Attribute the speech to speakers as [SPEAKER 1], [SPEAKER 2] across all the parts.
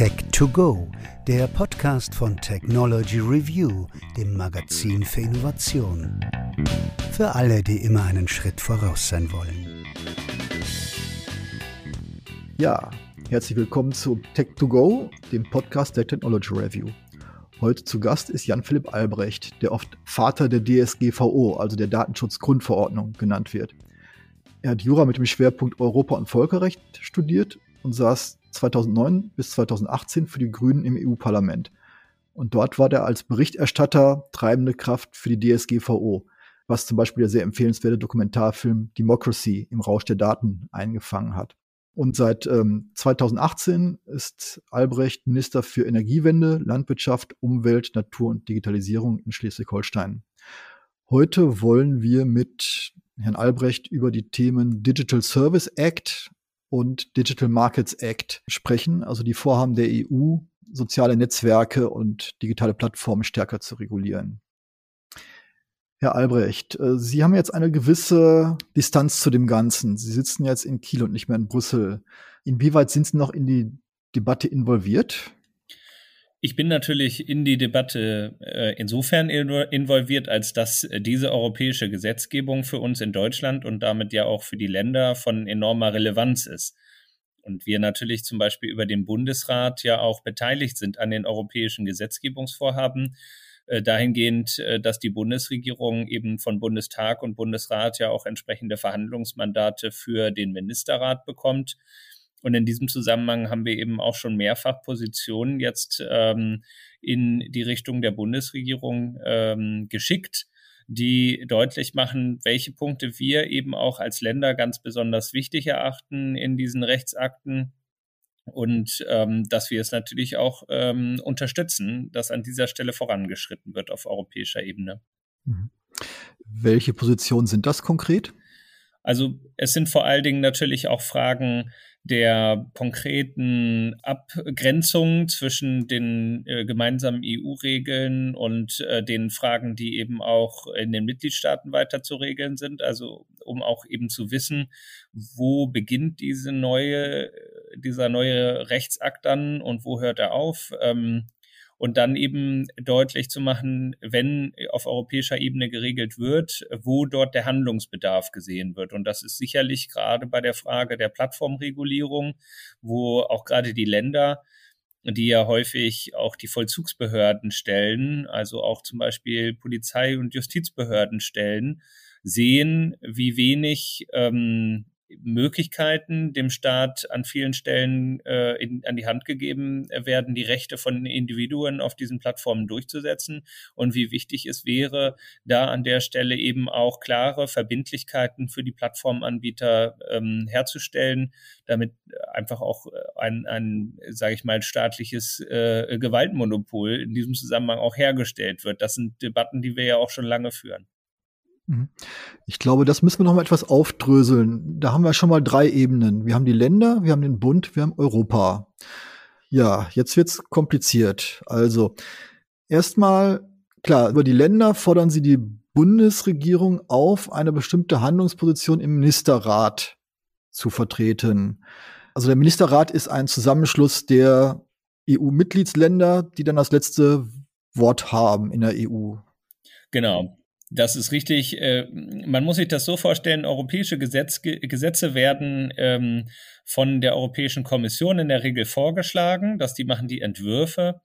[SPEAKER 1] Tech2Go, der Podcast von Technology Review, dem Magazin für Innovation. Für alle, die immer einen Schritt voraus sein wollen.
[SPEAKER 2] Ja, herzlich willkommen zu Tech2Go, dem Podcast der Technology Review. Heute zu Gast ist Jan-Philipp Albrecht, der oft Vater der DSGVO, also der Datenschutzgrundverordnung, genannt wird. Er hat Jura mit dem Schwerpunkt Europa- und Völkerrecht studiert und saß 2009 bis 2018 für die Grünen im EU-Parlament. Und dort war er als Berichterstatter treibende Kraft für die DSGVO, was zum Beispiel der sehr empfehlenswerte Dokumentarfilm Democracy im Rausch der Daten eingefangen hat. Und seit ähm, 2018 ist Albrecht Minister für Energiewende, Landwirtschaft, Umwelt, Natur und Digitalisierung in Schleswig-Holstein. Heute wollen wir mit Herrn Albrecht über die Themen Digital Service Act und Digital Markets Act sprechen, also die Vorhaben der EU, soziale Netzwerke und digitale Plattformen stärker zu regulieren. Herr Albrecht, äh, Sie haben jetzt eine gewisse Distanz zu dem Ganzen. Sie sitzen jetzt in Kiel und nicht mehr in Brüssel. Inwieweit sind Sie noch in die Debatte involviert?
[SPEAKER 3] Ich bin natürlich in die Debatte äh, insofern involviert, als dass äh, diese europäische Gesetzgebung für uns in Deutschland und damit ja auch für die Länder von enormer Relevanz ist. Und wir natürlich zum Beispiel über den Bundesrat ja auch beteiligt sind an den europäischen Gesetzgebungsvorhaben, äh, dahingehend, äh, dass die Bundesregierung eben von Bundestag und Bundesrat ja auch entsprechende Verhandlungsmandate für den Ministerrat bekommt und in diesem Zusammenhang haben wir eben auch schon mehrfach Positionen jetzt ähm, in die Richtung der Bundesregierung ähm, geschickt, die deutlich machen, welche Punkte wir eben auch als Länder ganz besonders wichtig erachten in diesen Rechtsakten und ähm, dass wir es natürlich auch ähm, unterstützen, dass an dieser Stelle vorangeschritten wird auf europäischer Ebene.
[SPEAKER 2] Mhm. Welche Positionen sind das konkret?
[SPEAKER 3] Also es sind vor allen Dingen natürlich auch Fragen der konkreten Abgrenzung zwischen den äh, gemeinsamen EU-Regeln und äh, den Fragen, die eben auch in den Mitgliedstaaten weiter zu regeln sind. Also um auch eben zu wissen, wo beginnt diese neue, dieser neue Rechtsakt dann und wo hört er auf. Ähm, und dann eben deutlich zu machen, wenn auf europäischer Ebene geregelt wird, wo dort der Handlungsbedarf gesehen wird. Und das ist sicherlich gerade bei der Frage der Plattformregulierung, wo auch gerade die Länder die ja häufig auch die Vollzugsbehörden stellen, also auch zum Beispiel Polizei- und Justizbehörden stellen, sehen, wie wenig ähm, Möglichkeiten dem Staat an vielen Stellen äh, in, an die Hand gegeben werden, die Rechte von Individuen auf diesen Plattformen durchzusetzen und wie wichtig es wäre, da an der Stelle eben auch klare Verbindlichkeiten für die Plattformanbieter ähm, herzustellen, damit einfach auch ein, ein sage ich mal, staatliches äh, Gewaltmonopol in diesem Zusammenhang auch hergestellt wird. Das sind Debatten, die wir ja auch schon lange führen.
[SPEAKER 2] Mhm. Ich glaube, das müssen wir noch mal etwas aufdröseln. Da haben wir schon mal drei Ebenen. Wir haben die Länder, wir haben den Bund, wir haben Europa. Ja, jetzt wird's kompliziert. Also erstmal klar, über die Länder fordern sie die Bundesregierung auf, eine bestimmte Handlungsposition im Ministerrat zu vertreten. Also der Ministerrat ist ein Zusammenschluss der EU-Mitgliedsländer, die dann das letzte Wort haben in der EU.
[SPEAKER 3] Genau. Das ist richtig. Äh, man muss sich das so vorstellen, europäische Gesetz, Gesetze werden ähm, von der Europäischen Kommission in der Regel vorgeschlagen, dass die machen die Entwürfe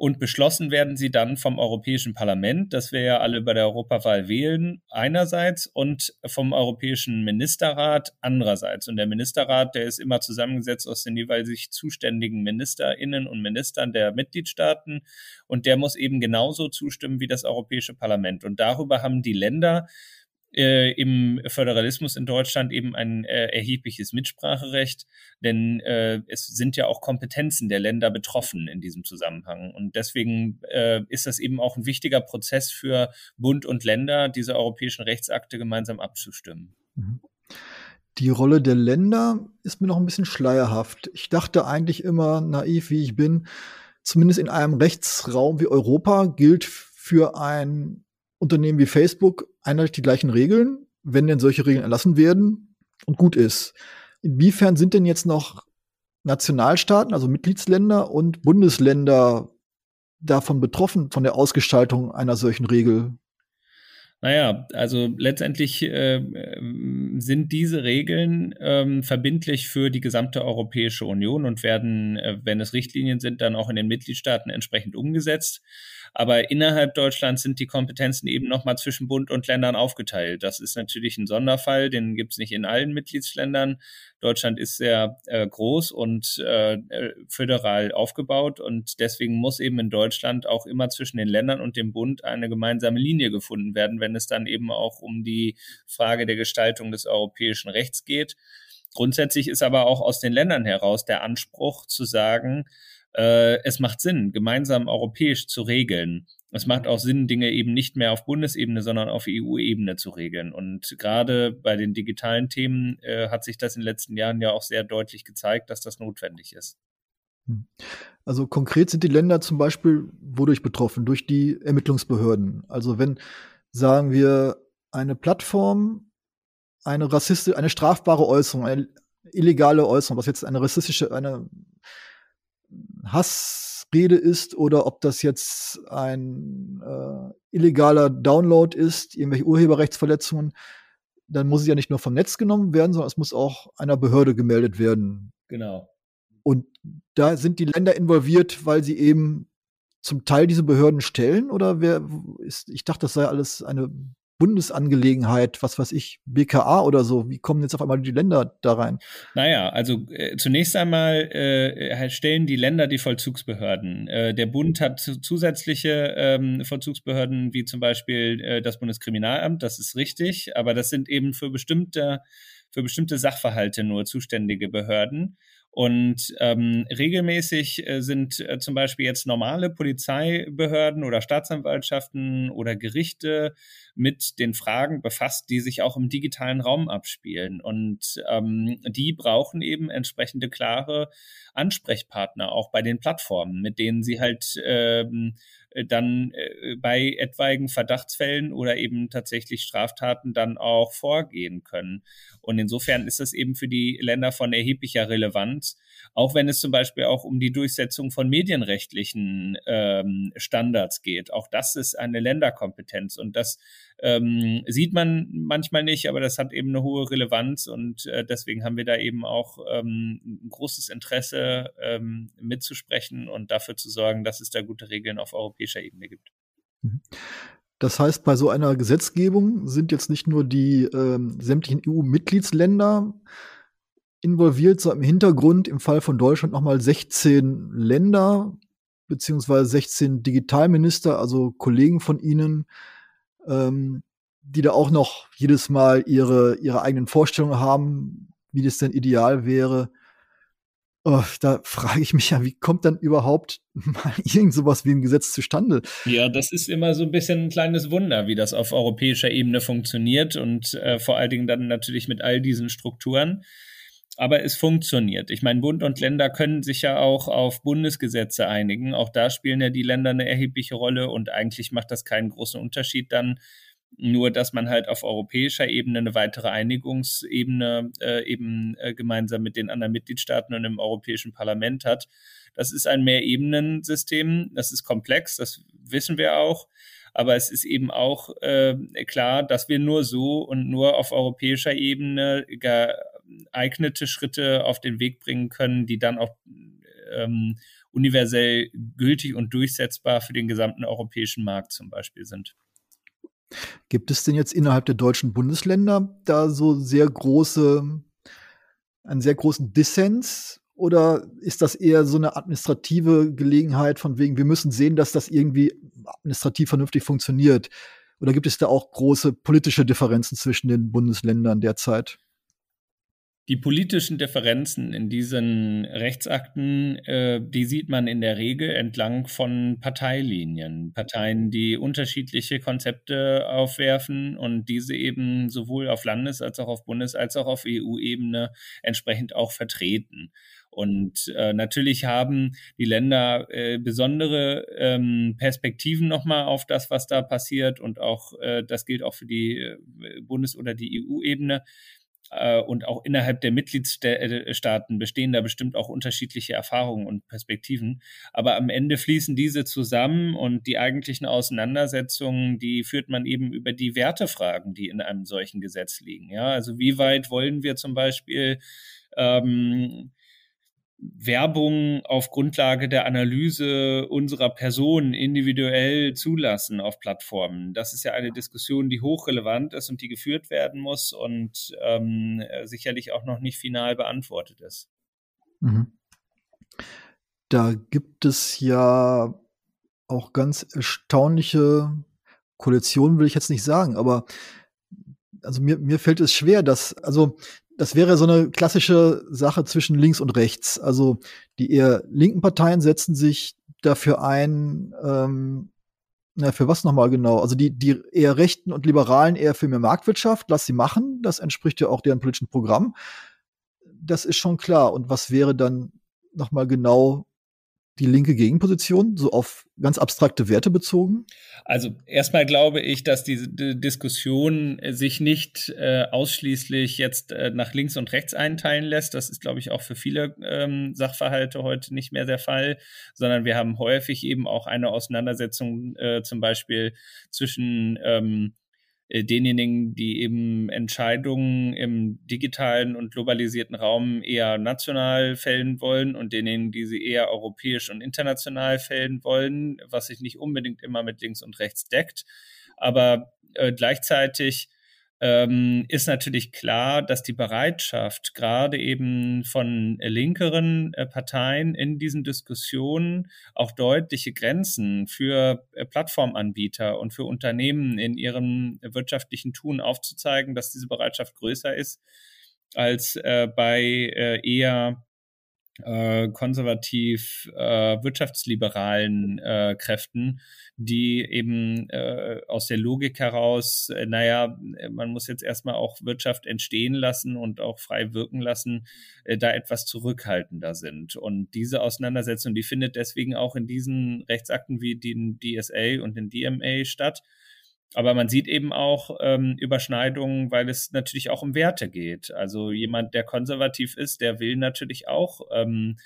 [SPEAKER 3] und beschlossen werden sie dann vom Europäischen Parlament, das wir ja alle bei der Europawahl wählen, einerseits und vom Europäischen Ministerrat andererseits. Und der Ministerrat, der ist immer zusammengesetzt aus den jeweils zuständigen Ministerinnen und Ministern der Mitgliedstaaten und der muss eben genauso zustimmen wie das Europäische Parlament. Und darüber haben die Länder äh, im Föderalismus in Deutschland eben ein äh, erhebliches Mitspracherecht, denn äh, es sind ja auch Kompetenzen der Länder betroffen in diesem Zusammenhang. Und deswegen äh, ist das eben auch ein wichtiger Prozess für Bund und Länder, diese europäischen Rechtsakte gemeinsam abzustimmen. Mhm.
[SPEAKER 2] Die Rolle der Länder ist mir noch ein bisschen schleierhaft. Ich dachte eigentlich immer, naiv wie ich bin, zumindest in einem Rechtsraum wie Europa gilt für ein Unternehmen wie Facebook einheitlich die gleichen Regeln, wenn denn solche Regeln erlassen werden und gut ist. Inwiefern sind denn jetzt noch Nationalstaaten, also Mitgliedsländer und Bundesländer davon betroffen, von der Ausgestaltung einer solchen Regel?
[SPEAKER 3] Naja, also letztendlich äh, sind diese Regeln ähm, verbindlich für die gesamte Europäische Union und werden, äh, wenn es Richtlinien sind, dann auch in den Mitgliedstaaten entsprechend umgesetzt. Aber innerhalb Deutschlands sind die Kompetenzen eben nochmal zwischen Bund und Ländern aufgeteilt. Das ist natürlich ein Sonderfall, den gibt es nicht in allen Mitgliedsländern. Deutschland ist sehr äh, groß und äh, föderal aufgebaut und deswegen muss eben in Deutschland auch immer zwischen den Ländern und dem Bund eine gemeinsame Linie gefunden werden, wenn es dann eben auch um die Frage der Gestaltung des europäischen Rechts geht. Grundsätzlich ist aber auch aus den Ländern heraus der Anspruch zu sagen, äh, es macht Sinn, gemeinsam europäisch zu regeln. Es macht auch Sinn, Dinge eben nicht mehr auf Bundesebene, sondern auf EU-Ebene zu regeln. Und gerade bei den digitalen Themen äh, hat sich das in den letzten Jahren ja auch sehr deutlich gezeigt, dass das notwendig ist.
[SPEAKER 2] Hm. Also konkret sind die Länder zum Beispiel wodurch betroffen? Durch die Ermittlungsbehörden. Also wenn, sagen wir, eine Plattform eine rassistische, eine strafbare Äußerung, eine illegale Äußerung, was jetzt eine rassistische, eine Hassrede ist oder ob das jetzt ein äh, illegaler Download ist, irgendwelche Urheberrechtsverletzungen, dann muss es ja nicht nur vom Netz genommen werden, sondern es muss auch einer Behörde gemeldet werden.
[SPEAKER 3] Genau.
[SPEAKER 2] Und da sind die Länder involviert, weil sie eben zum Teil diese Behörden stellen oder wer ist, ich dachte, das sei alles eine Bundesangelegenheit, was weiß ich, BKA oder so? Wie kommen jetzt auf einmal die Länder da rein?
[SPEAKER 3] Naja, also äh, zunächst einmal äh, stellen die Länder die Vollzugsbehörden. Äh, der Bund hat zusätzliche ähm, Vollzugsbehörden, wie zum Beispiel äh, das Bundeskriminalamt, das ist richtig, aber das sind eben für bestimmte, für bestimmte Sachverhalte nur zuständige Behörden. Und ähm, regelmäßig äh, sind äh, zum Beispiel jetzt normale Polizeibehörden oder Staatsanwaltschaften oder Gerichte mit den Fragen befasst, die sich auch im digitalen Raum abspielen. Und ähm, die brauchen eben entsprechende klare Ansprechpartner auch bei den Plattformen, mit denen sie halt ähm, dann äh, bei etwaigen Verdachtsfällen oder eben tatsächlich Straftaten dann auch vorgehen können. Und insofern ist das eben für die Länder von erheblicher Relevanz, auch wenn es zum Beispiel auch um die Durchsetzung von medienrechtlichen ähm, Standards geht. Auch das ist eine Länderkompetenz und das ähm, sieht man manchmal nicht, aber das hat eben eine hohe Relevanz und äh, deswegen haben wir da eben auch ähm, ein großes Interesse ähm, mitzusprechen und dafür zu sorgen, dass es da gute Regeln auf europäischer Ebene gibt.
[SPEAKER 2] Mhm. Das heißt, bei so einer Gesetzgebung sind jetzt nicht nur die ähm, sämtlichen EU-Mitgliedsländer involviert, sondern im Hintergrund im Fall von Deutschland nochmal 16 Länder beziehungsweise 16 Digitalminister, also Kollegen von ihnen, ähm, die da auch noch jedes Mal ihre, ihre eigenen Vorstellungen haben, wie das denn ideal wäre. Oh, da frage ich mich ja, wie kommt dann überhaupt mal irgend sowas wie ein Gesetz zustande?
[SPEAKER 3] Ja, das ist immer so ein bisschen ein kleines Wunder, wie das auf europäischer Ebene funktioniert und äh, vor allen Dingen dann natürlich mit all diesen Strukturen. Aber es funktioniert. Ich meine, Bund und Länder können sich ja auch auf Bundesgesetze einigen. Auch da spielen ja die Länder eine erhebliche Rolle und eigentlich macht das keinen großen Unterschied dann, nur dass man halt auf europäischer Ebene eine weitere Einigungsebene äh, eben äh, gemeinsam mit den anderen Mitgliedstaaten und im Europäischen Parlament hat. Das ist ein Mehrebenensystem, das ist komplex, das wissen wir auch. Aber es ist eben auch äh, klar, dass wir nur so und nur auf europäischer Ebene geeignete Schritte auf den Weg bringen können, die dann auch ähm, universell gültig und durchsetzbar für den gesamten europäischen Markt zum Beispiel sind.
[SPEAKER 2] Gibt es denn jetzt innerhalb der deutschen Bundesländer da so sehr große, einen sehr großen Dissens? Oder ist das eher so eine administrative Gelegenheit von wegen, wir müssen sehen, dass das irgendwie administrativ vernünftig funktioniert? Oder gibt es da auch große politische Differenzen zwischen den Bundesländern derzeit?
[SPEAKER 3] Die politischen Differenzen in diesen Rechtsakten, äh, die sieht man in der Regel entlang von Parteilinien. Parteien, die unterschiedliche Konzepte aufwerfen und diese eben sowohl auf Landes- als auch auf Bundes- als auch auf EU-Ebene entsprechend auch vertreten. Und äh, natürlich haben die Länder äh, besondere ähm, Perspektiven nochmal auf das, was da passiert. Und auch äh, das gilt auch für die äh, Bundes- oder die EU-Ebene. Äh, und auch innerhalb der Mitgliedstaaten bestehen da bestimmt auch unterschiedliche Erfahrungen und Perspektiven. Aber am Ende fließen diese zusammen und die eigentlichen Auseinandersetzungen, die führt man eben über die Wertefragen, die in einem solchen Gesetz liegen. Ja, also wie weit wollen wir zum Beispiel ähm, Werbung auf Grundlage der Analyse unserer Person individuell zulassen auf Plattformen. Das ist ja eine Diskussion, die hochrelevant ist und die geführt werden muss und ähm, sicherlich auch noch nicht final beantwortet ist. Mhm.
[SPEAKER 2] Da gibt es ja auch ganz erstaunliche Koalitionen, will ich jetzt nicht sagen, aber also mir, mir fällt es schwer, dass, also das wäre so eine klassische Sache zwischen links und rechts. Also die eher linken Parteien setzen sich dafür ein, ähm, na, für was nochmal genau? Also die, die eher Rechten und Liberalen eher für mehr Marktwirtschaft, lass sie machen. Das entspricht ja auch deren politischen Programm. Das ist schon klar. Und was wäre dann nochmal genau die linke Gegenposition, so auf ganz abstrakte Werte bezogen?
[SPEAKER 3] Also erstmal glaube ich, dass diese Diskussion sich nicht äh, ausschließlich jetzt äh, nach links und rechts einteilen lässt. Das ist, glaube ich, auch für viele ähm, Sachverhalte heute nicht mehr der Fall, sondern wir haben häufig eben auch eine Auseinandersetzung äh, zum Beispiel zwischen ähm, äh, denjenigen, die eben Entscheidungen im digitalen und globalisierten Raum eher national fällen wollen und denjenigen, die sie eher europäisch und international fällen wollen, was sich nicht unbedingt immer mit links und rechts deckt. Aber äh, gleichzeitig ähm, ist natürlich klar, dass die Bereitschaft gerade eben von linkeren äh, Parteien in diesen Diskussionen auch deutliche Grenzen für äh, Plattformanbieter und für Unternehmen in ihrem wirtschaftlichen Tun aufzuzeigen, dass diese Bereitschaft größer ist als äh, bei äh, eher äh, konservativ äh, wirtschaftsliberalen äh, Kräften, die eben äh, aus der Logik heraus, äh, naja, man muss jetzt erstmal auch Wirtschaft entstehen lassen und auch frei wirken lassen, äh, da etwas zurückhaltender sind. Und diese Auseinandersetzung, die findet deswegen auch in diesen Rechtsakten wie den DSA und den DMA statt aber man sieht eben auch ähm, Überschneidungen, weil es natürlich auch um Werte geht. Also jemand, der konservativ ist, der will natürlich auch ähm,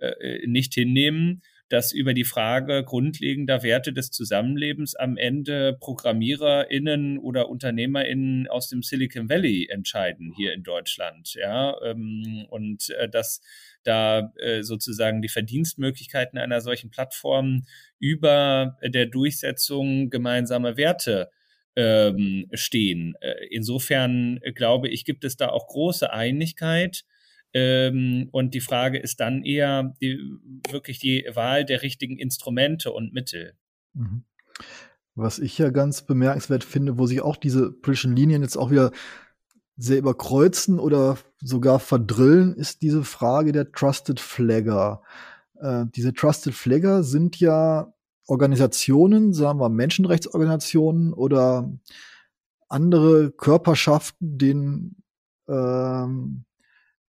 [SPEAKER 3] äh, nicht hinnehmen, dass über die Frage grundlegender Werte des Zusammenlebens am Ende ProgrammiererInnen oder UnternehmerInnen aus dem Silicon Valley entscheiden hier in Deutschland. Ja, ähm, und äh, dass da äh, sozusagen die Verdienstmöglichkeiten einer solchen Plattform über der Durchsetzung gemeinsamer Werte ähm, stehen. Äh, insofern glaube ich, gibt es da auch große Einigkeit. Ähm, und die Frage ist dann eher die, wirklich die Wahl der richtigen Instrumente und Mittel. Mhm.
[SPEAKER 2] Was ich ja ganz bemerkenswert finde, wo sich auch diese politischen Linien jetzt auch wieder sehr überkreuzen oder sogar verdrillen, ist diese Frage der Trusted Flagger. Äh, diese Trusted Flagger sind ja Organisationen, sagen wir Menschenrechtsorganisationen oder andere Körperschaften, denen ähm,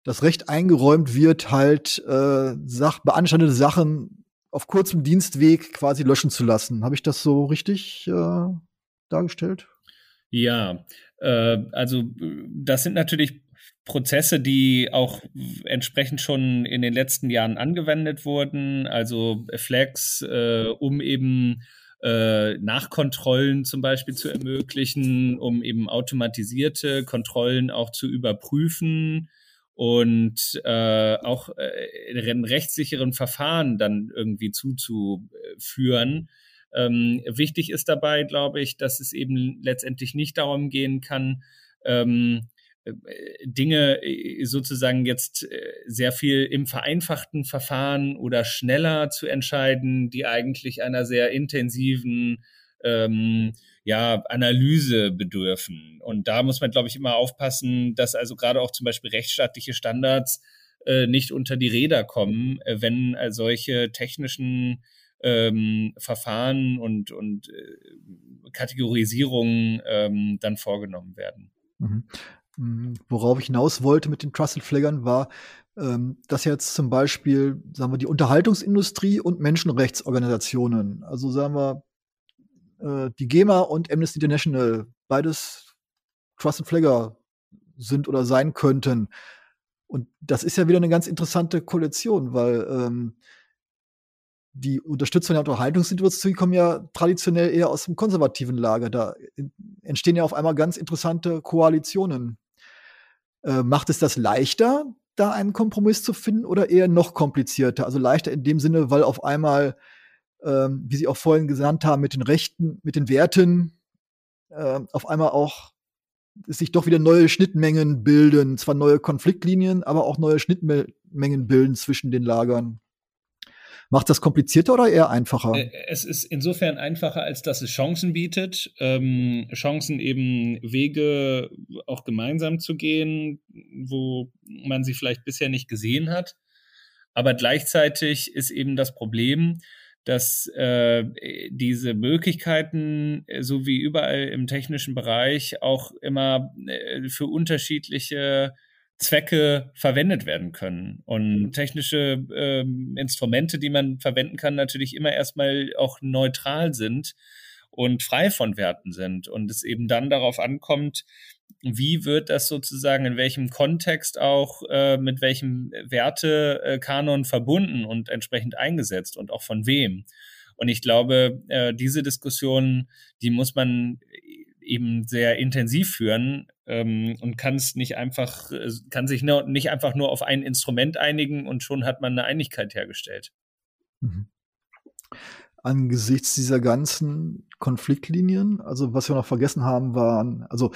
[SPEAKER 2] das Recht eingeräumt wird, halt äh, Sach beanstandete Sachen auf kurzem Dienstweg quasi löschen zu lassen. Habe ich das so richtig äh, dargestellt?
[SPEAKER 3] Ja, äh, also das sind natürlich Prozesse, die auch entsprechend schon in den letzten Jahren angewendet wurden, also Flags, äh, um eben äh, Nachkontrollen zum Beispiel zu ermöglichen, um eben automatisierte Kontrollen auch zu überprüfen und äh, auch äh, in rechtssicheren Verfahren dann irgendwie zuzuführen. Ähm, wichtig ist dabei, glaube ich, dass es eben letztendlich nicht darum gehen kann, ähm, äh, Dinge äh, sozusagen jetzt äh, sehr viel im vereinfachten Verfahren oder schneller zu entscheiden, die eigentlich einer sehr intensiven ähm, ja, Analyse bedürfen. Und da muss man, glaube ich, immer aufpassen, dass also gerade auch zum Beispiel rechtsstaatliche Standards äh, nicht unter die Räder kommen, äh, wenn äh, solche technischen ähm, Verfahren und, und äh, Kategorisierungen ähm, dann vorgenommen werden.
[SPEAKER 2] Mhm. mhm. Worauf ich hinaus wollte mit den Trusted Flaggern war, ähm, dass jetzt zum Beispiel, sagen wir, die Unterhaltungsindustrie und Menschenrechtsorganisationen, also sagen wir, äh, die GEMA und Amnesty International, beides Trusted Flagger sind oder sein könnten. Und das ist ja wieder eine ganz interessante Koalition, weil ähm, die Unterstützung der Unterhaltungssituation kommen ja traditionell eher aus dem konservativen Lager. Da entstehen ja auf einmal ganz interessante Koalitionen. Äh, macht es das leichter, da einen Kompromiss zu finden oder eher noch komplizierter? Also leichter in dem Sinne, weil auf einmal, ähm, wie Sie auch vorhin gesagt haben, mit den Rechten, mit den Werten äh, auf einmal auch sich doch wieder neue Schnittmengen bilden, zwar neue Konfliktlinien, aber auch neue Schnittmengen bilden zwischen den Lagern. Macht das komplizierter oder eher einfacher? Äh,
[SPEAKER 3] es ist insofern einfacher, als dass es Chancen bietet. Ähm, Chancen eben Wege auch gemeinsam zu gehen, wo man sie vielleicht bisher nicht gesehen hat. Aber gleichzeitig ist eben das Problem, dass äh, diese Möglichkeiten, so wie überall im technischen Bereich, auch immer äh, für unterschiedliche Zwecke verwendet werden können. Und mhm. technische ähm, Instrumente, die man verwenden kann, natürlich immer erstmal auch neutral sind und frei von Werten sind. Und es eben dann darauf ankommt, wie wird das sozusagen in welchem Kontext auch äh, mit welchem Wertekanon verbunden und entsprechend eingesetzt und auch von wem. Und ich glaube, äh, diese Diskussion, die muss man eben sehr intensiv führen ähm, und kann es nicht einfach, kann sich nur, nicht einfach nur auf ein Instrument einigen und schon hat man eine Einigkeit hergestellt. Mhm.
[SPEAKER 2] Angesichts dieser ganzen Konfliktlinien, also was wir noch vergessen haben, waren, also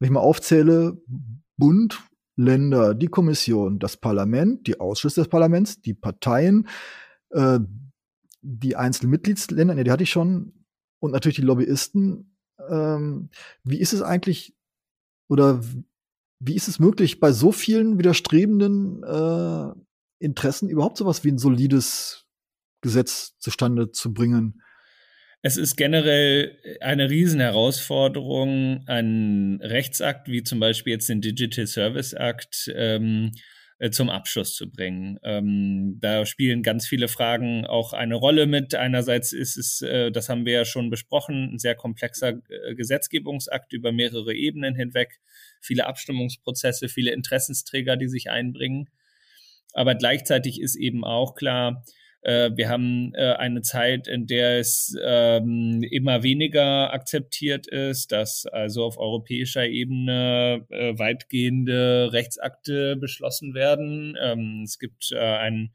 [SPEAKER 2] wenn ich mal aufzähle, Bund, Länder, die Kommission, das Parlament, die Ausschüsse des Parlaments, die Parteien, äh, die einzelnen Mitgliedsländer, ne, die hatte ich schon, und natürlich die Lobbyisten, ähm, wie ist es eigentlich oder wie ist es möglich, bei so vielen widerstrebenden äh, Interessen überhaupt sowas wie ein solides Gesetz zustande zu bringen?
[SPEAKER 3] Es ist generell eine Riesenherausforderung, einen Rechtsakt wie zum Beispiel jetzt den Digital Service Act ähm, äh, zum Abschluss zu bringen. Ähm, da spielen ganz viele Fragen auch eine Rolle mit. Einerseits ist es, äh, das haben wir ja schon besprochen, ein sehr komplexer äh, Gesetzgebungsakt über mehrere Ebenen hinweg, viele Abstimmungsprozesse, viele Interessensträger, die sich einbringen. Aber gleichzeitig ist eben auch klar, äh, wir haben äh, eine Zeit, in der es ähm, immer weniger akzeptiert ist, dass also auf europäischer Ebene äh, weitgehende Rechtsakte beschlossen werden. Ähm, es gibt ein,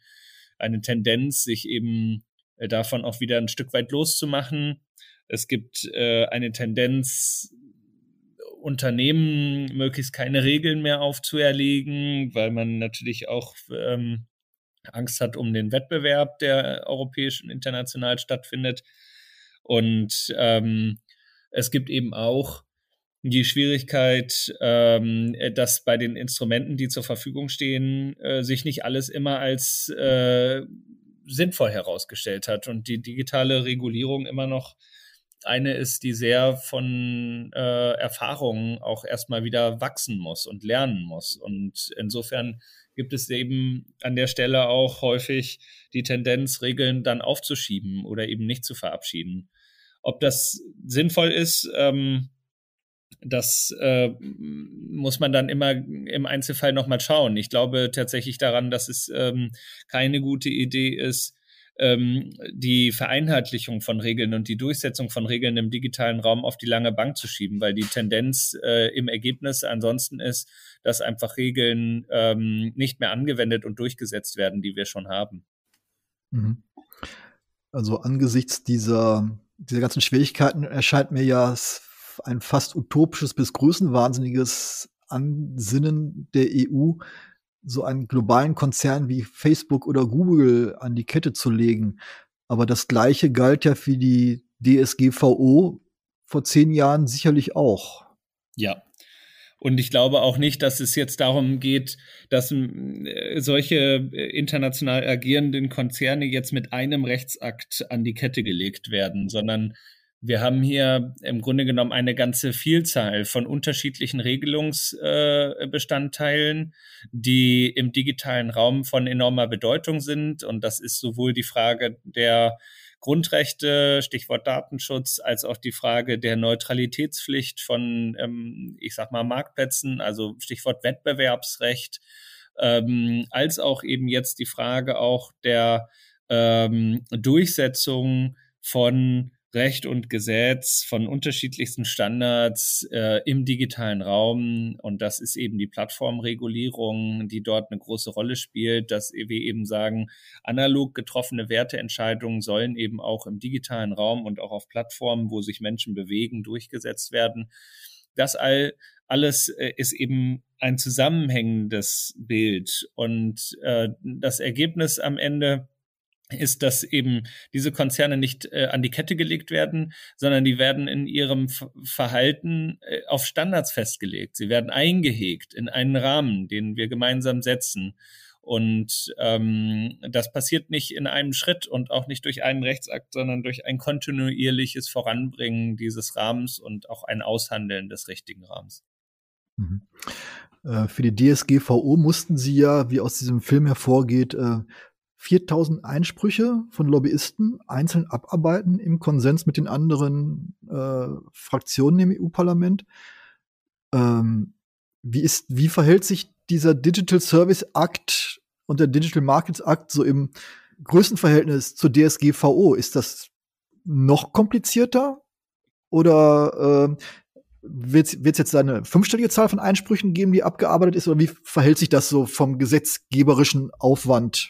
[SPEAKER 3] eine Tendenz, sich eben davon auch wieder ein Stück weit loszumachen. Es gibt eine Tendenz, Unternehmen möglichst keine Regeln mehr aufzuerlegen, weil man natürlich auch ähm, Angst hat um den Wettbewerb, der europäisch und international stattfindet. Und ähm, es gibt eben auch die Schwierigkeit, ähm, dass bei den Instrumenten, die zur Verfügung stehen, äh, sich nicht alles immer als äh, sinnvoll herausgestellt hat und die digitale Regulierung immer noch eine ist, die sehr von äh, Erfahrungen auch erstmal wieder wachsen muss und lernen muss. Und insofern gibt es eben an der Stelle auch häufig die Tendenz, Regeln dann aufzuschieben oder eben nicht zu verabschieden. Ob das sinnvoll ist, ähm, das äh, muss man dann immer im Einzelfall nochmal schauen. Ich glaube tatsächlich daran, dass es ähm, keine gute Idee ist, ähm, die Vereinheitlichung von Regeln und die Durchsetzung von Regeln im digitalen Raum auf die lange Bank zu schieben, weil die Tendenz äh, im Ergebnis ansonsten ist, dass einfach Regeln ähm, nicht mehr angewendet und durchgesetzt werden, die wir schon haben.
[SPEAKER 2] Mhm. Also angesichts dieser, dieser ganzen Schwierigkeiten erscheint mir ja ein fast utopisches bis größenwahnsinniges Ansinnen der EU, so einen globalen Konzern wie Facebook oder Google an die Kette zu legen. Aber das Gleiche galt ja für die DSGVO vor zehn Jahren sicherlich auch.
[SPEAKER 3] Ja. Und ich glaube auch nicht, dass es jetzt darum geht, dass äh, solche äh, international agierenden Konzerne jetzt mit einem Rechtsakt an die Kette gelegt werden, sondern wir haben hier im Grunde genommen eine ganze Vielzahl von unterschiedlichen Regelungsbestandteilen, die im digitalen Raum von enormer Bedeutung sind. Und das ist sowohl die Frage der Grundrechte, Stichwort Datenschutz, als auch die Frage der Neutralitätspflicht von, ähm, ich sag mal, Marktplätzen, also Stichwort Wettbewerbsrecht, ähm, als auch eben jetzt die Frage auch der ähm, Durchsetzung von Recht und Gesetz von unterschiedlichsten Standards äh, im digitalen Raum. Und das ist eben die Plattformregulierung, die dort eine große Rolle spielt, dass wir eben sagen, analog getroffene Werteentscheidungen sollen eben auch im digitalen Raum und auch auf Plattformen, wo sich Menschen bewegen, durchgesetzt werden. Das all, alles äh, ist eben ein zusammenhängendes Bild. Und äh, das Ergebnis am Ende ist, dass eben diese Konzerne nicht äh, an die Kette gelegt werden, sondern die werden in ihrem Verhalten äh, auf Standards festgelegt. Sie werden eingehegt in einen Rahmen, den wir gemeinsam setzen. Und ähm, das passiert nicht in einem Schritt und auch nicht durch einen Rechtsakt, sondern durch ein kontinuierliches Voranbringen dieses Rahmens und auch ein Aushandeln des richtigen Rahmens.
[SPEAKER 2] Mhm. Äh, für die DSGVO mussten Sie ja, wie aus diesem Film hervorgeht, äh, 4000 Einsprüche von Lobbyisten einzeln abarbeiten im Konsens mit den anderen äh, Fraktionen im EU-Parlament. Ähm, wie, ist, wie verhält sich dieser Digital Service Act und der Digital Markets Act so im Größenverhältnis zur DSGVO? Ist das noch komplizierter? Oder äh, wird es jetzt eine fünfstellige Zahl von Einsprüchen geben, die abgearbeitet ist? Oder wie verhält sich das so vom gesetzgeberischen Aufwand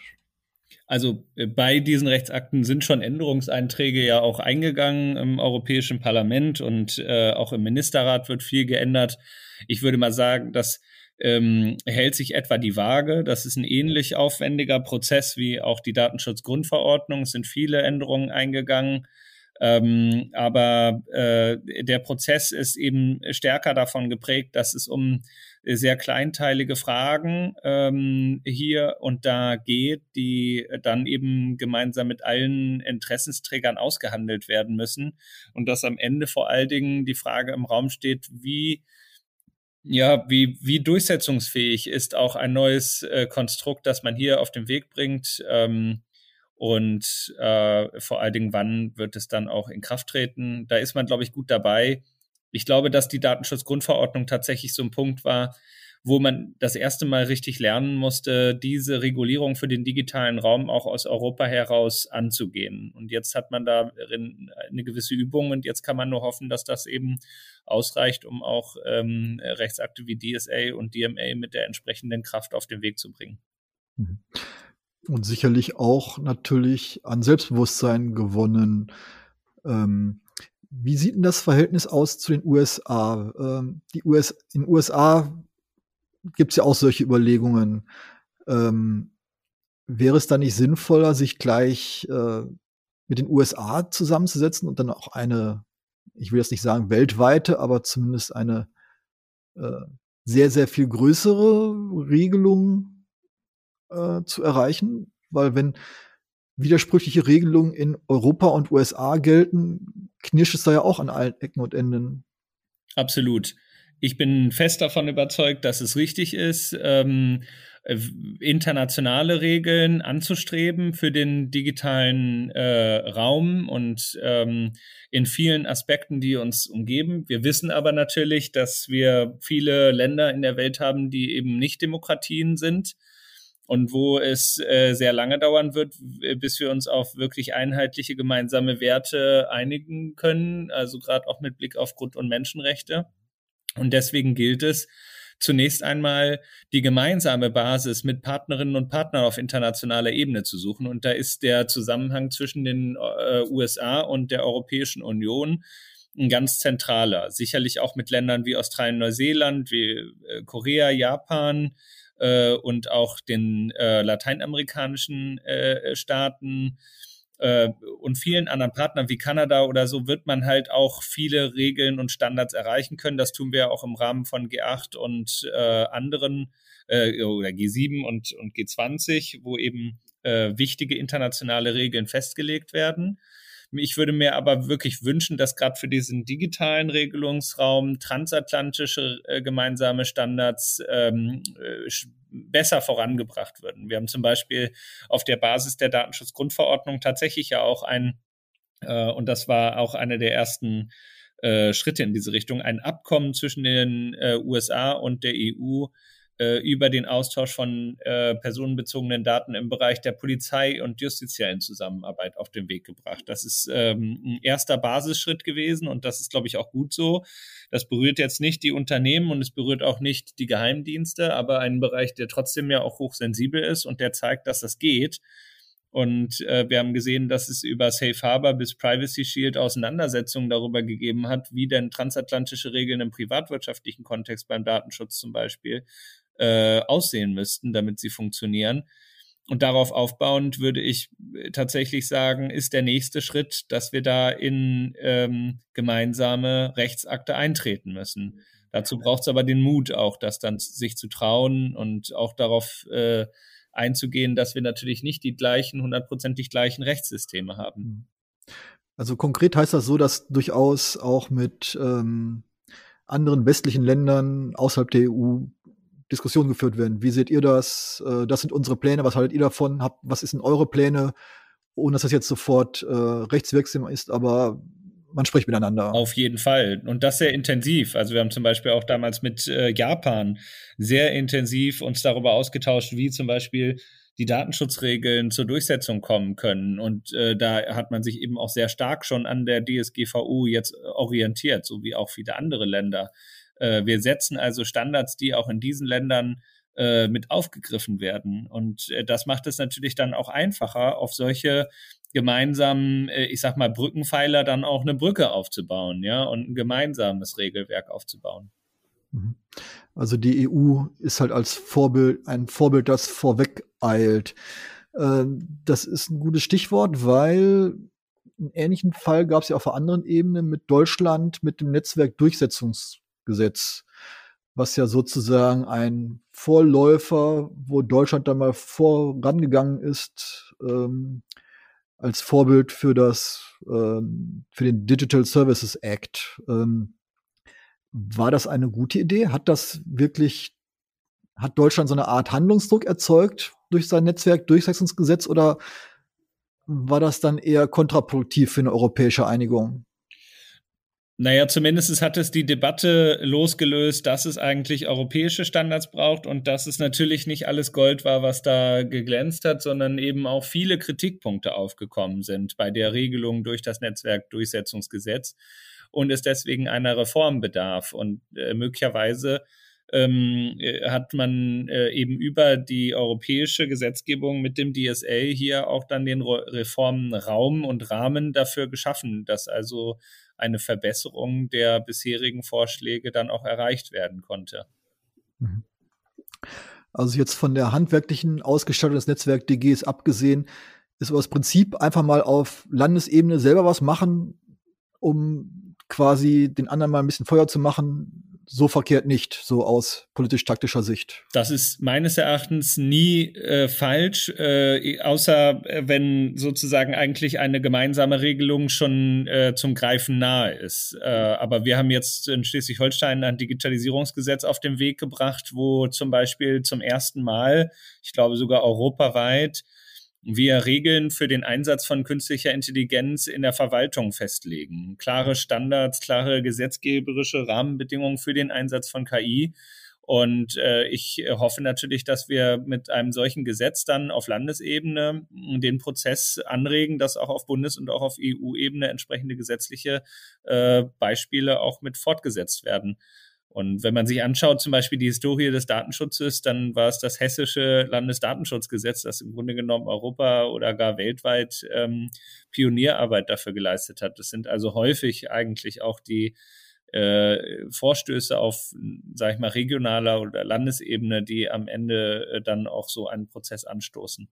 [SPEAKER 3] also äh, bei diesen Rechtsakten sind schon Änderungseinträge ja auch eingegangen im Europäischen Parlament und äh, auch im Ministerrat wird viel geändert. Ich würde mal sagen, das ähm, hält sich etwa die Waage. Das ist ein ähnlich aufwendiger Prozess wie auch die Datenschutzgrundverordnung. Es sind viele Änderungen eingegangen. Ähm, aber äh, der Prozess ist eben stärker davon geprägt, dass es um sehr kleinteilige Fragen ähm, hier und da geht, die dann eben gemeinsam mit allen Interessensträgern ausgehandelt werden müssen. Und dass am Ende vor allen Dingen die Frage im Raum steht, wie ja, wie, wie durchsetzungsfähig ist auch ein neues äh, Konstrukt, das man hier auf den Weg bringt. Ähm, und äh, vor allen Dingen, wann wird es dann auch in Kraft treten? Da ist man, glaube ich, gut dabei. Ich glaube, dass die Datenschutzgrundverordnung tatsächlich so ein Punkt war, wo man das erste Mal richtig lernen musste, diese Regulierung für den digitalen Raum auch aus Europa heraus anzugehen. Und jetzt hat man darin eine gewisse Übung und jetzt kann man nur hoffen, dass das eben ausreicht, um auch ähm, Rechtsakte wie DSA und DMA mit der entsprechenden Kraft auf den Weg zu bringen.
[SPEAKER 2] Mhm. Und sicherlich auch natürlich an Selbstbewusstsein gewonnen. Ähm, wie sieht denn das Verhältnis aus zu den USA? Ähm, die US in den USA gibt es ja auch solche Überlegungen. Ähm, wäre es da nicht sinnvoller, sich gleich äh, mit den USA zusammenzusetzen und dann auch eine, ich will jetzt nicht sagen weltweite, aber zumindest eine äh, sehr, sehr viel größere Regelung äh, zu erreichen? Weil wenn widersprüchliche Regelungen in Europa und USA gelten, knirscht es da ja auch an allen Ecken und Enden.
[SPEAKER 3] Absolut. Ich bin fest davon überzeugt, dass es richtig ist, ähm, internationale Regeln anzustreben für den digitalen äh, Raum und ähm, in vielen Aspekten, die uns umgeben. Wir wissen aber natürlich, dass wir viele Länder in der Welt haben, die eben nicht Demokratien sind und wo es äh, sehr lange dauern wird, bis wir uns auf wirklich einheitliche gemeinsame Werte einigen können, also gerade auch mit Blick auf Grund- und Menschenrechte. Und deswegen gilt es, zunächst einmal die gemeinsame Basis mit Partnerinnen und Partnern auf internationaler Ebene zu suchen. Und da ist der Zusammenhang zwischen den äh, USA und der Europäischen Union ein ganz zentraler. Sicherlich auch mit Ländern wie Australien, Neuseeland, wie äh, Korea, Japan, äh, und auch den äh, lateinamerikanischen äh, Staaten äh, und vielen anderen Partnern wie Kanada oder so wird man halt auch viele Regeln und Standards erreichen können. Das tun wir auch im Rahmen von G8 und äh, anderen äh, oder G7 und, und G20, wo eben wichtige internationale Regeln festgelegt werden. Ich würde mir aber wirklich wünschen, dass gerade für diesen digitalen Regelungsraum transatlantische äh, gemeinsame Standards ähm, äh, besser vorangebracht würden. Wir haben zum Beispiel auf der Basis der Datenschutzgrundverordnung tatsächlich ja auch ein Äh, und das war auch einer der ersten äh, Schritte in diese Richtung. Ein Abkommen zwischen den USA und der EU äh, über den Austausch von äh, personenbezogenen Daten im Bereich der Polizei und justiziellen Zusammenarbeit auf den Weg gebracht. Das ist ähm, ein erster Basisschritt gewesen und das ist, glaube ich, auch gut so. Das berührt jetzt nicht die Unternehmen und es berührt auch nicht die Geheimdienste, aber einen Bereich, der trotzdem ja auch hochsensibel ist und der zeigt, dass das geht. Und äh, wir haben gesehen, dass es über Safe Harbor bis Privacy Shield Auseinandersetzungen darüber gegeben hat, wie denn transatlantische Regeln im privatwirtschaftlichen Kontext beim Datenschutz zum Beispiel äh, aussehen müssten, damit sie funktionieren. Und darauf aufbauend würde ich tatsächlich sagen, ist der nächste Schritt, dass wir da in ähm, gemeinsame Rechtsakte eintreten müssen. Dazu braucht es aber den Mut auch, das dann sich zu trauen und auch darauf äh, einzugehen, dass wir natürlich nicht die gleichen, hundertprozentig gleichen Rechtssysteme haben. Hm.
[SPEAKER 2] Also konkret heißt das so, dass durchaus auch mit ähm, anderen westlichen Ländern außerhalb der EU Diskussionen geführt werden. Wie seht ihr das? Äh, das sind unsere Pläne. Was haltet ihr davon? Habt, was sind eure Pläne? Ohne dass das jetzt sofort äh, rechtswirksam ist, aber man spricht miteinander.
[SPEAKER 3] Auf jeden Fall. Und das sehr intensiv. Also wir haben zum Beispiel auch damals mit äh, Japan sehr intensiv uns darüber ausgetauscht, wie zum Beispiel die Datenschutzregeln zur Durchsetzung kommen können. Und äh, da hat man sich eben auch sehr stark schon an der DSGVO jetzt orientiert, so wie auch viele andere Länder. Äh, wir setzen also Standards, die auch in diesen Ländern äh, mit aufgegriffen werden. Und äh, das macht es natürlich dann auch einfacher, auf solche gemeinsamen, ich sag mal, Brückenpfeiler dann auch eine Brücke aufzubauen, ja, und ein gemeinsames Regelwerk aufzubauen.
[SPEAKER 2] Mhm. Also die EU ist halt als Vorbild, ein Vorbild, das vorweg eilt. Ähm, das ist ein gutes Stichwort, weil einen ähnlichen Fall gab es ja auf einer anderen Ebene mit Deutschland, mit dem Netzwerkdurchsetzungs Gesetz, was ja sozusagen ein Vorläufer, wo Deutschland dann mal vorangegangen ist, ähm, als Vorbild für das, ähm, für den Digital Services Act. Ähm, war das eine gute Idee? Hat das wirklich, hat Deutschland so eine Art Handlungsdruck erzeugt durch sein Netzwerk-Durchsetzungsgesetz oder war das dann eher kontraproduktiv für eine europäische Einigung?
[SPEAKER 3] Naja, zumindest hat es die Debatte losgelöst, dass es eigentlich europäische Standards braucht und dass es natürlich nicht alles Gold war, was da geglänzt hat, sondern eben auch viele Kritikpunkte aufgekommen sind bei der Regelung durch das Netzwerkdurchsetzungsgesetz und es deswegen einer Reform bedarf. Und äh, möglicherweise ähm, äh, hat man äh, eben über die europäische Gesetzgebung mit dem DSA hier auch dann den Reformenraum und Rahmen dafür geschaffen, dass also eine Verbesserung der bisherigen Vorschläge dann auch erreicht werden konnte. Mhm.
[SPEAKER 2] Also jetzt von der handwerklichen Ausgestaltung des Netzwerk DGs abgesehen, ist aber das Prinzip einfach mal auf Landesebene selber was machen, um quasi den anderen mal ein bisschen Feuer zu machen, so verkehrt nicht, so aus politisch-taktischer Sicht.
[SPEAKER 3] Das ist meines Erachtens nie äh, falsch, äh, außer äh, wenn sozusagen eigentlich eine gemeinsame Regelung schon äh, zum Greifen nahe ist. Äh, aber wir haben jetzt in Schleswig-Holstein ein Digitalisierungsgesetz auf den Weg gebracht, wo zum Beispiel zum ersten Mal, ich glaube sogar europaweit, wir Regeln für den Einsatz von künstlicher Intelligenz in der Verwaltung festlegen. Klare Standards, klare gesetzgeberische Rahmenbedingungen für den Einsatz von KI. Und äh, ich hoffe natürlich, dass wir mit einem solchen Gesetz dann auf Landesebene den Prozess anregen, dass auch auf Bundes- und auch auf EU-Ebene entsprechende gesetzliche äh, Beispiele auch mit fortgesetzt werden. Und wenn man sich anschaut, zum Beispiel die Historie des Datenschutzes, dann war es das hessische Landesdatenschutzgesetz, das im Grunde genommen Europa oder gar weltweit ähm, Pionierarbeit dafür geleistet hat. Das sind also häufig eigentlich auch die äh, Vorstöße auf, sag ich mal, regionaler oder Landesebene, die am Ende äh, dann auch so einen Prozess anstoßen.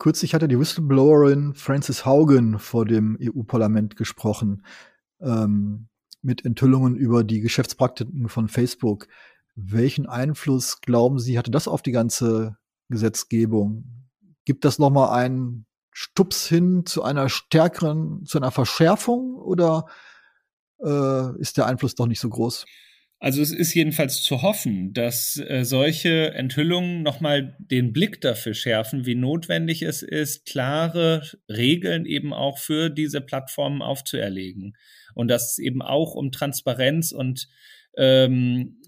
[SPEAKER 2] Kürzlich hatte die Whistleblowerin Frances Haugen vor dem EU-Parlament gesprochen. Ähm, mit Enthüllungen über die Geschäftspraktiken von Facebook. Welchen Einfluss glauben Sie, hatte das auf die ganze Gesetzgebung? Gibt das nochmal einen Stups hin zu einer stärkeren, zu einer Verschärfung oder äh, ist der Einfluss doch nicht so groß?
[SPEAKER 3] Also es ist jedenfalls zu hoffen, dass äh, solche Enthüllungen nochmal den Blick dafür schärfen, wie notwendig es ist, klare Regeln eben auch für diese Plattformen aufzuerlegen. Und dass es eben auch um Transparenz und ähm,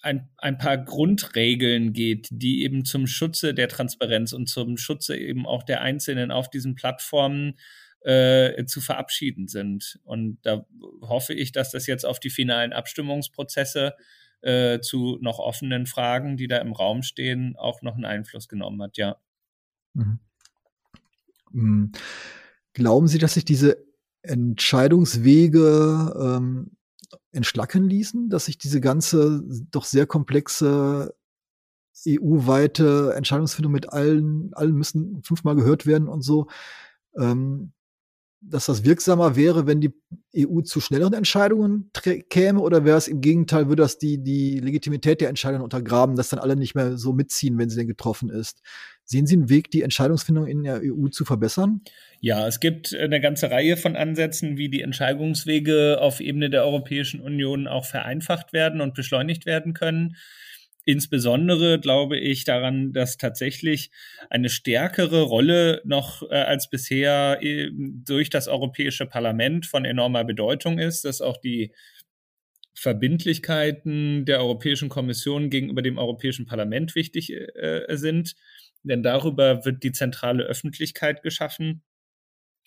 [SPEAKER 3] ein, ein paar Grundregeln geht, die eben zum Schutze der Transparenz und zum Schutze eben auch der Einzelnen auf diesen Plattformen äh, zu verabschieden sind. Und da hoffe ich, dass das jetzt auf die finalen Abstimmungsprozesse äh, zu noch offenen Fragen, die da im Raum stehen, auch noch einen Einfluss genommen hat, ja. Mhm.
[SPEAKER 2] Mhm. Glauben Sie, dass sich diese Entscheidungswege ähm, entschlacken ließen, dass sich diese ganze doch sehr komplexe EU-weite Entscheidungsfindung mit allen, allen müssen fünfmal gehört werden und so, ähm, dass das wirksamer wäre, wenn die EU zu schnelleren Entscheidungen käme, oder wäre es im Gegenteil, würde das die, die Legitimität der Entscheidungen untergraben, dass dann alle nicht mehr so mitziehen, wenn sie denn getroffen ist? Sehen Sie einen Weg, die Entscheidungsfindung in der EU zu verbessern?
[SPEAKER 3] Ja, es gibt eine ganze Reihe von Ansätzen, wie die Entscheidungswege auf Ebene der Europäischen Union auch vereinfacht werden und beschleunigt werden können. Insbesondere glaube ich daran, dass tatsächlich eine stärkere Rolle noch äh, als bisher äh, durch das Europäische Parlament von enormer Bedeutung ist, dass auch die Verbindlichkeiten der Europäischen Kommission gegenüber dem Europäischen Parlament wichtig äh, sind. Denn darüber wird die zentrale Öffentlichkeit geschaffen.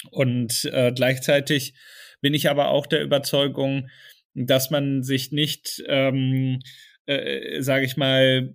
[SPEAKER 3] Und äh, gleichzeitig bin ich aber auch der Überzeugung, dass man sich nicht ähm, äh, sage ich mal,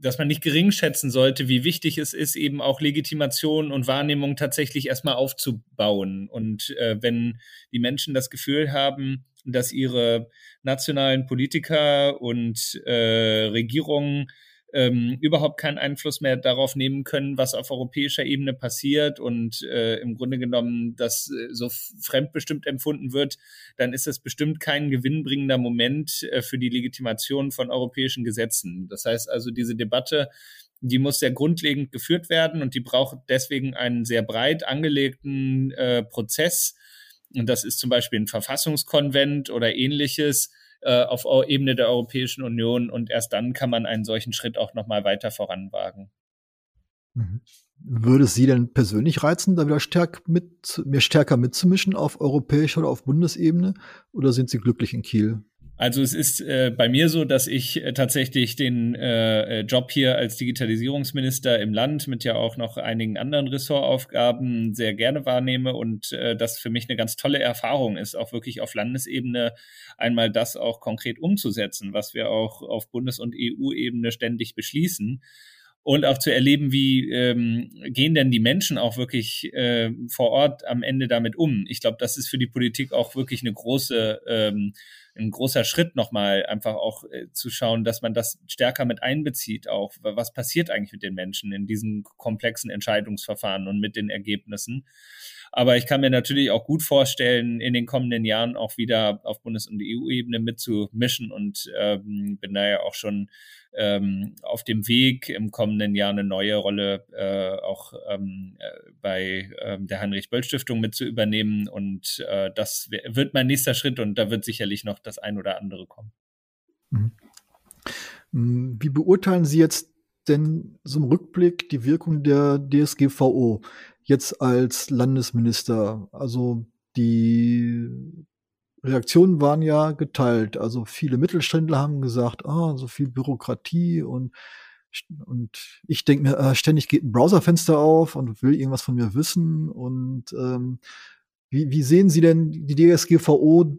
[SPEAKER 3] dass man nicht gering schätzen sollte, wie wichtig es ist, eben auch Legitimation und Wahrnehmung tatsächlich erstmal aufzubauen. Und äh, wenn die Menschen das Gefühl haben, dass ihre nationalen Politiker und äh, Regierungen ähm, überhaupt keinen Einfluss mehr darauf nehmen können, was auf europäischer Ebene passiert und äh, im Grunde genommen das äh, so fremdbestimmt empfunden wird, dann ist es bestimmt kein gewinnbringender Moment äh, für die Legitimation von europäischen Gesetzen. Das heißt also, diese Debatte die muss sehr grundlegend geführt werden und die braucht deswegen einen sehr breit angelegten äh, Prozess. Und das ist zum Beispiel ein Verfassungskonvent oder ähnliches, äh, auf Ebene der Europäischen Union und erst dann kann man einen solchen Schritt auch nochmal weiter voranwagen.
[SPEAKER 2] Mhm. Würde es Sie denn persönlich reizen, da wieder stärk mit, mehr stärker mitzumischen auf europäischer oder auf Bundesebene? Oder sind Sie glücklich in Kiel?
[SPEAKER 3] Also es ist äh, bei mir so, dass ich äh, tatsächlich den äh, äh, Job hier als Digitalisierungsminister im Land mit ja auch noch einigen anderen Ressortaufgaben sehr gerne wahrnehme und äh, das für mich eine ganz tolle Erfahrung ist, auch wirklich auf Landesebene einmal das auch konkret umzusetzen, was wir auch auf Bundes- und EU-Ebene ständig beschließen und auch zu erleben, wie ähm, gehen denn die Menschen auch wirklich äh, vor Ort am Ende damit um. Ich glaube, das ist für die Politik auch wirklich eine große ähm, ein großer Schritt nochmal einfach auch äh, zu schauen, dass man das stärker mit einbezieht auch. Was passiert eigentlich mit den Menschen in diesen komplexen Entscheidungsverfahren und mit den Ergebnissen? Aber ich kann mir natürlich auch gut vorstellen, in den kommenden Jahren auch wieder auf Bundes- und EU-Ebene mitzumischen und ähm, bin da ja auch schon ähm, auf dem Weg, im kommenden Jahr eine neue Rolle äh, auch ähm, äh, bei ähm, der Heinrich-Böll-Stiftung mit zu übernehmen. Und äh, das wird mein nächster Schritt und da wird sicherlich noch das ein oder andere kommen.
[SPEAKER 2] Mhm. Mm, wie beurteilen Sie jetzt denn so im Rückblick die Wirkung der DSGVO jetzt als Landesminister? Also die Reaktionen waren ja geteilt. Also viele Mittelständler haben gesagt, ah, so viel Bürokratie und und ich denke mir, äh, ständig geht ein Browserfenster auf und will irgendwas von mir wissen. Und ähm, wie, wie sehen Sie denn die DSGVO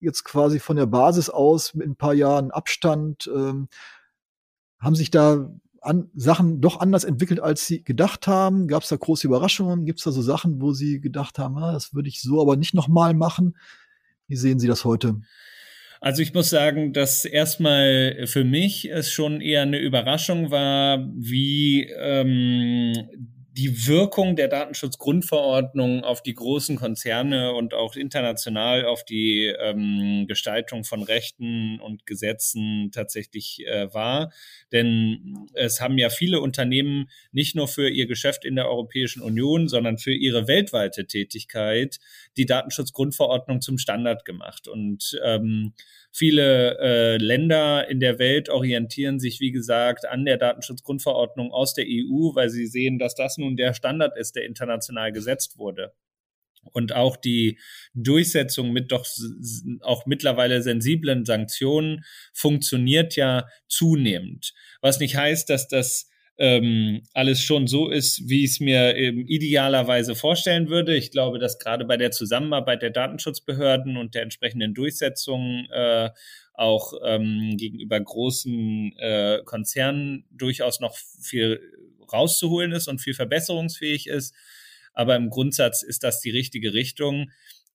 [SPEAKER 2] jetzt quasi von der Basis aus mit ein paar Jahren Abstand? Ähm, haben sich da an, Sachen doch anders entwickelt, als Sie gedacht haben? Gab es da große Überraschungen? Gibt es da so Sachen, wo Sie gedacht haben, ah, das würde ich so aber nicht nochmal machen? Wie sehen Sie das heute?
[SPEAKER 3] Also ich muss sagen, dass erstmal für mich es schon eher eine Überraschung war, wie ähm, die Wirkung der Datenschutzgrundverordnung auf die großen Konzerne und auch international auf die ähm, Gestaltung von Rechten und Gesetzen tatsächlich äh, war. Denn es haben ja viele Unternehmen nicht nur für ihr Geschäft in der Europäischen Union, sondern für ihre weltweite Tätigkeit die Datenschutzgrundverordnung zum Standard gemacht. Und ähm, Viele äh, Länder in der Welt orientieren sich, wie gesagt, an der Datenschutzgrundverordnung aus der EU, weil sie sehen, dass das nun der Standard ist, der international gesetzt wurde. Und auch die Durchsetzung mit doch auch mittlerweile sensiblen Sanktionen funktioniert ja zunehmend. Was nicht heißt, dass das ähm, alles schon so ist, wie ich es mir ähm, idealerweise vorstellen würde. Ich glaube, dass gerade bei der Zusammenarbeit der Datenschutzbehörden und der entsprechenden Durchsetzung äh, auch ähm, gegenüber großen äh, Konzernen durchaus noch viel rauszuholen ist und viel verbesserungsfähig ist. Aber im Grundsatz ist das die richtige Richtung.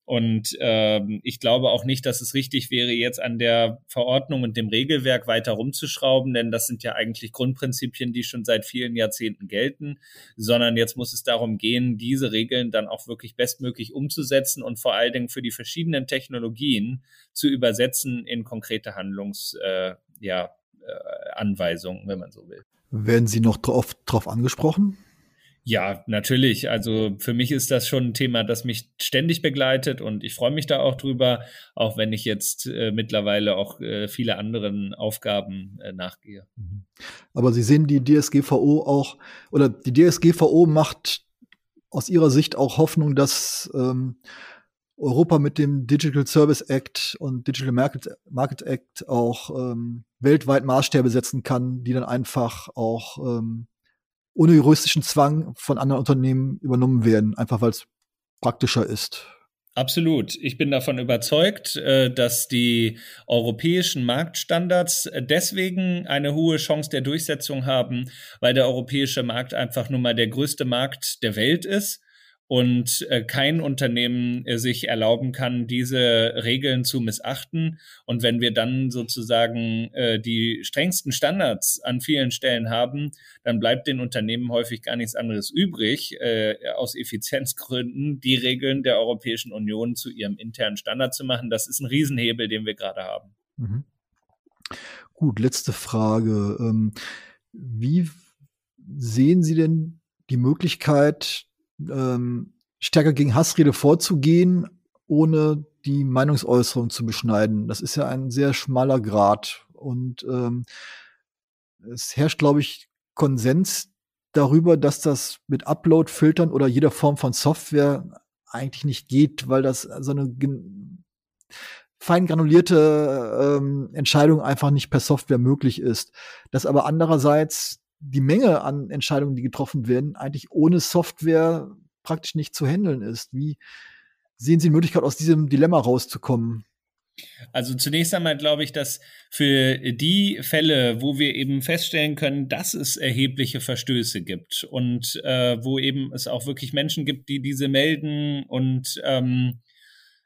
[SPEAKER 3] Und ähm, ich glaube auch nicht, dass es richtig wäre, jetzt an der Verordnung und dem Regelwerk weiter rumzuschrauben, denn das sind ja eigentlich Grundprinzipien, die schon seit vielen Jahrzehnten gelten, sondern jetzt muss es darum gehen, diese Regeln dann auch wirklich bestmöglich umzusetzen und vor allen Dingen für die verschiedenen Technologien zu übersetzen in konkrete Handlungsanweisungen, äh, ja, äh, wenn man so will.
[SPEAKER 2] Werden Sie noch drauf, drauf angesprochen?
[SPEAKER 3] Ja, natürlich. Also für mich ist das schon ein Thema, das mich ständig begleitet und ich freue mich da auch drüber, auch wenn ich jetzt äh, mittlerweile auch äh, viele anderen Aufgaben äh, nachgehe. Mhm.
[SPEAKER 2] Aber Sie sehen die DSGVO auch, oder die DSGVO macht aus Ihrer Sicht auch Hoffnung, dass ähm, Europa mit dem Digital Service Act und Digital Market, Market Act auch ähm, weltweit Maßstäbe setzen kann, die dann einfach auch ähm, ohne juristischen Zwang von anderen Unternehmen übernommen werden, einfach weil es praktischer ist.
[SPEAKER 3] Absolut. Ich bin davon überzeugt, äh, dass die europäischen Marktstandards deswegen eine hohe Chance der Durchsetzung haben, weil der europäische Markt einfach nun mal der größte Markt der Welt ist und äh, kein Unternehmen äh, sich erlauben kann, diese Regeln zu missachten. Und wenn wir dann sozusagen äh, die strengsten Standards an vielen Stellen haben, dann bleibt den Unternehmen häufig gar nichts anderes übrig, äh, aus Effizienzgründen die Regeln der Europäischen Union zu ihrem internen Standard zu machen. Das ist ein Riesenhebel, den wir gerade haben. Mhm.
[SPEAKER 2] Gut, letzte Frage. Ähm, wie sehen Sie denn die Möglichkeit, ähm, stärker gegen Hassrede vorzugehen, ohne die Meinungsäußerung zu beschneiden. Das ist ja ein sehr schmaler Grad. Und ähm, es herrscht, glaube ich, Konsens darüber, dass das mit Upload-Filtern oder jeder Form von Software eigentlich nicht geht, weil das so eine fein granulierte ähm, Entscheidung einfach nicht per Software möglich ist. Dass aber andererseits die Menge an Entscheidungen, die getroffen werden, eigentlich ohne Software praktisch nicht zu handeln ist. Wie sehen Sie die Möglichkeit, aus diesem Dilemma rauszukommen?
[SPEAKER 3] Also zunächst einmal glaube ich, dass für die Fälle, wo wir eben feststellen können, dass es erhebliche Verstöße gibt und äh, wo eben es auch wirklich Menschen gibt, die diese melden und ähm,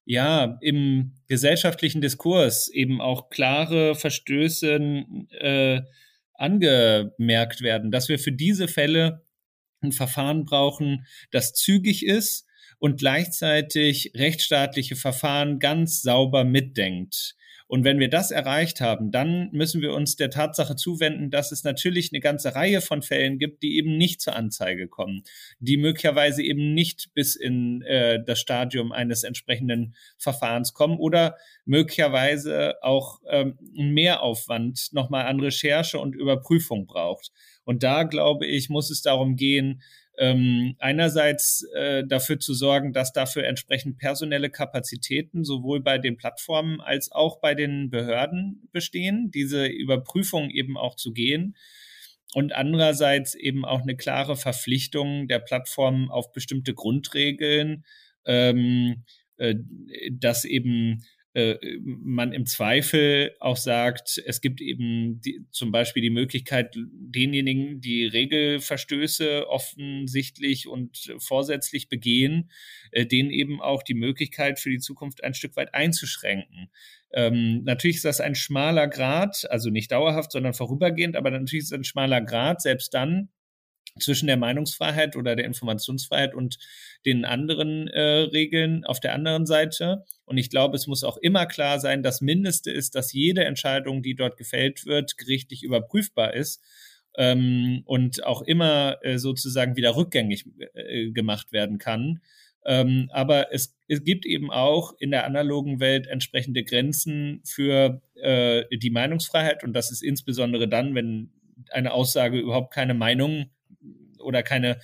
[SPEAKER 3] ja im gesellschaftlichen Diskurs eben auch klare Verstöße äh, angemerkt werden, dass wir für diese Fälle ein Verfahren brauchen, das zügig ist und gleichzeitig rechtsstaatliche Verfahren ganz sauber mitdenkt. Und wenn wir das erreicht haben, dann müssen wir uns der Tatsache zuwenden, dass es natürlich eine ganze Reihe von Fällen gibt, die eben nicht zur Anzeige kommen, die möglicherweise eben nicht bis in äh, das Stadium eines entsprechenden Verfahrens kommen oder möglicherweise auch ähm, Mehraufwand nochmal an Recherche und Überprüfung braucht. Und da, glaube ich, muss es darum gehen, ähm, einerseits äh, dafür zu sorgen, dass dafür entsprechend personelle Kapazitäten sowohl bei den Plattformen als auch bei den Behörden bestehen, diese Überprüfung eben auch zu gehen. Und andererseits eben auch eine klare Verpflichtung der Plattformen auf bestimmte Grundregeln, ähm, äh, dass eben man im Zweifel auch sagt, es gibt eben die, zum Beispiel die Möglichkeit, denjenigen, die Regelverstöße offensichtlich und vorsätzlich begehen, äh, denen eben auch die Möglichkeit für die Zukunft ein Stück weit einzuschränken. Ähm, natürlich ist das ein schmaler Grad, also nicht dauerhaft, sondern vorübergehend, aber natürlich ist es ein schmaler Grad, selbst dann, zwischen der Meinungsfreiheit oder der Informationsfreiheit und den anderen äh, Regeln auf der anderen Seite. Und ich glaube, es muss auch immer klar sein, das Mindeste ist, dass jede Entscheidung, die dort gefällt wird, gerichtlich überprüfbar ist ähm, und auch immer äh, sozusagen wieder rückgängig äh, gemacht werden kann. Ähm, aber es, es gibt eben auch in der analogen Welt entsprechende Grenzen für äh, die Meinungsfreiheit und das ist insbesondere dann, wenn eine Aussage überhaupt keine Meinung oder keine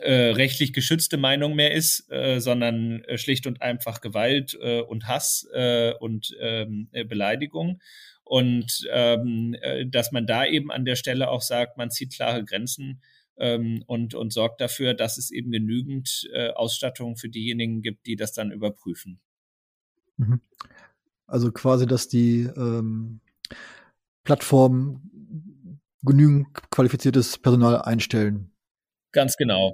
[SPEAKER 3] äh, rechtlich geschützte Meinung mehr ist, äh, sondern äh, schlicht und einfach Gewalt äh, und Hass äh, und ähm, äh, Beleidigung. Und ähm, äh, dass man da eben an der Stelle auch sagt, man zieht klare Grenzen ähm, und, und sorgt dafür, dass es eben genügend Ausstattung für diejenigen gibt, die das dann überprüfen.
[SPEAKER 2] Mhm. Also quasi, dass die ähm, Plattformen genügend qualifiziertes Personal einstellen.
[SPEAKER 3] Ganz genau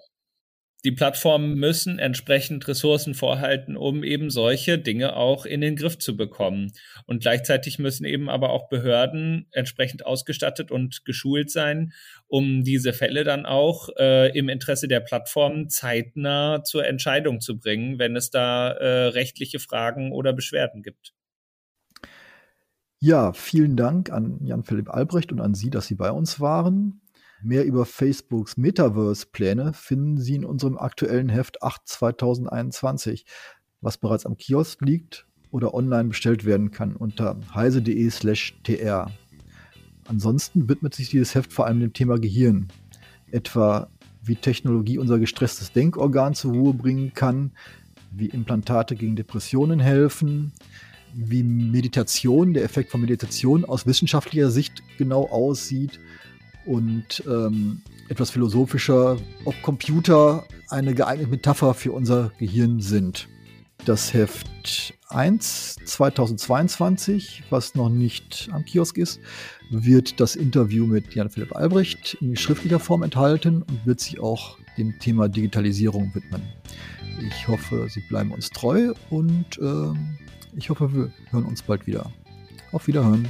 [SPEAKER 3] die Plattformen müssen entsprechend Ressourcen vorhalten, um eben solche Dinge auch in den Griff zu bekommen. Und gleichzeitig müssen eben aber auch Behörden entsprechend ausgestattet und geschult sein, um diese Fälle dann auch äh, im Interesse der Plattformen zeitnah zur Entscheidung zu bringen, wenn es da äh, rechtliche Fragen oder Beschwerden gibt.
[SPEAKER 2] Ja, vielen Dank an Jan-Philipp Albrecht und an Sie, dass Sie bei uns waren. Mehr über Facebooks Metaverse-Pläne finden Sie in unserem aktuellen Heft 8 2021, was bereits am Kiosk liegt oder online bestellt werden kann unter heise.de/tr. Ansonsten widmet sich dieses Heft vor allem dem Thema Gehirn, etwa wie Technologie unser gestresstes Denkorgan zur Ruhe bringen kann, wie Implantate gegen Depressionen helfen, wie Meditation, der Effekt von Meditation aus wissenschaftlicher Sicht genau aussieht und ähm, etwas philosophischer, ob Computer eine geeignete Metapher für unser Gehirn sind. Das Heft 1 2022, was noch nicht am Kiosk ist, wird das Interview mit Jan-Philipp Albrecht in schriftlicher Form enthalten und wird sich auch dem Thema Digitalisierung widmen. Ich hoffe, Sie bleiben uns treu und äh, ich hoffe, wir hören uns bald wieder. Auf Wiederhören.